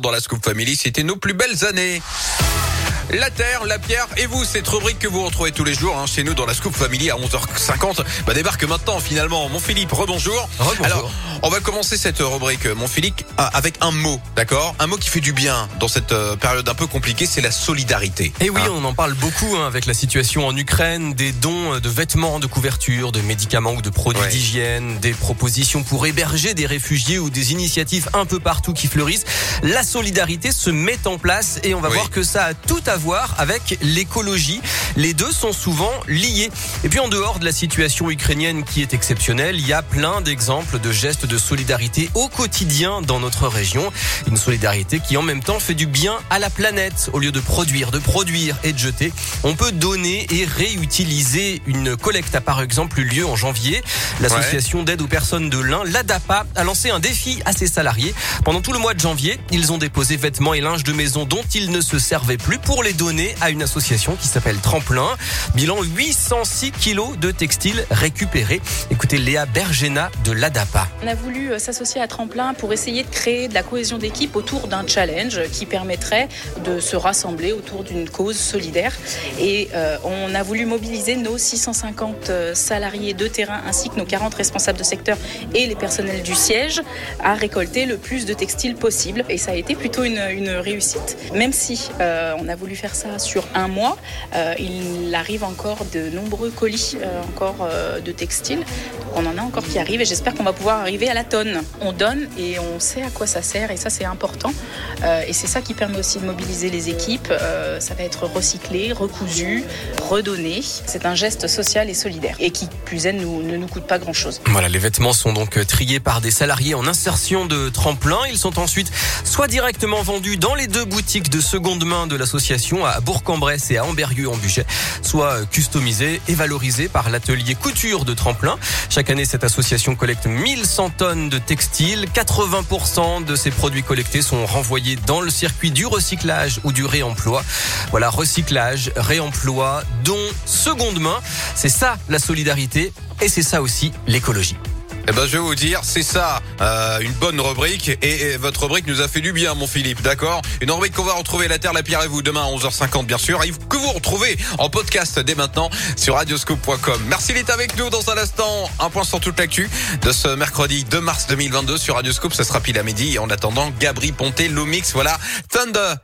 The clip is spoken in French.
Dans la Scoop Family, c'était nos plus belles années. La Terre, la Pierre et vous, cette rubrique que vous retrouvez tous les jours hein, chez nous dans la Scoop Family à 11h50, bah, débarque maintenant finalement. Mon Philippe, rebonjour. Rebonjour. Alors, on va commencer cette rubrique, mon Philippe, avec un mot, d'accord? Un mot qui fait du bien dans cette euh, période un peu compliquée, c'est la solidarité. Et oui, Hein? on en parle beaucoup hein, avec la situation en Ukraine, des dons de vêtements, de couvertures, de médicaments ou de produits Ouais. d'hygiène, des propositions pour héberger des réfugiés ou des initiatives un peu partout qui fleurissent. La solidarité se met en place et on va Oui. voir que ça a tout à voir avec l'écologie. Les deux sont souvent liés. Et puis en dehors de la situation ukrainienne qui est exceptionnelle, il y a plein d'exemples de gestes de solidarité au quotidien dans notre région. Une solidarité qui en même temps fait du bien à la planète. Au lieu de produire, de produire et de jeter, on peut donner et réutiliser. Une collecte a par exemple eu lieu en janvier. L'association d'aide aux personnes de l'Ain, l'ADAPA, a lancé un défi à ses salariés. Pendant tout le mois de janvier, ils ont déposé vêtements et linge de maison dont ils ne se servaient plus pour les donner à une association qui s'appelle Tremplin. Bilan 806 kilos de textiles récupérés. Écoutez Léa Bergena de l'ADAPA. On a voulu euh, s'associer à Tremplin pour essayer de créer de la cohésion d'équipe autour d'un challenge qui permettrait de se rassembler autour d'une cause solidaire. Et euh, on a voulu mobiliser nos 650 euh, salariés de terrain ainsi que nos 40 responsables de secteur et les personnels du siège à récolter le plus de textiles possible. Et ça a été plutôt une, réussite. Même si on a voulu faire ça sur un mois, euh, il arrive encore de nombreux colis euh, encore euh, de textiles. Donc on en a encore qui arrivent et j'espère qu'on va pouvoir arriver à la tonne. On donne et on sait à quoi ça sert et ça c'est important. Et c'est ça qui permet aussi de mobiliser les équipes. Ça va être recyclé, recousu, redonné. C'est un geste social et solidaire et qui plus est ne nous coûte pas grand-chose. Voilà, les vêtements sont donc triés par des salariés en insertion de tremplin. Ils sont ensuite soit directement vendus dans les deux boutiques de seconde main de l'association à Bourg-en-Bresse et à Amberieu en Bugey, soit customisés et valorisés par l'atelier couture de tremplin. Chaque année, cette association collecte 1100 tonnes de textiles. 80% de ces produits collectés sont renvoyés dans le circuit du recyclage ou du réemploi. Voilà, recyclage, réemploi, don, seconde main. C'est ça la solidarité et c'est ça aussi l'écologie. Eh ben, je vais vous dire, c'est ça, euh, une bonne rubrique. Et, votre rubrique nous a fait du bien, mon Philippe, d'accord? Une rubrique qu'on va retrouver la Terre, la Pierre et vous demain à 11h50, bien sûr. Et que vous retrouvez en podcast dès maintenant sur radioscope.com. Merci d'être avec nous dans un instant. Un point sur toute l'actu de ce mercredi 2 mars 2022 sur Radioscope. Ça sera pile à midi. Et en attendant, Gabri Ponté, Lomix, voilà, Thunder.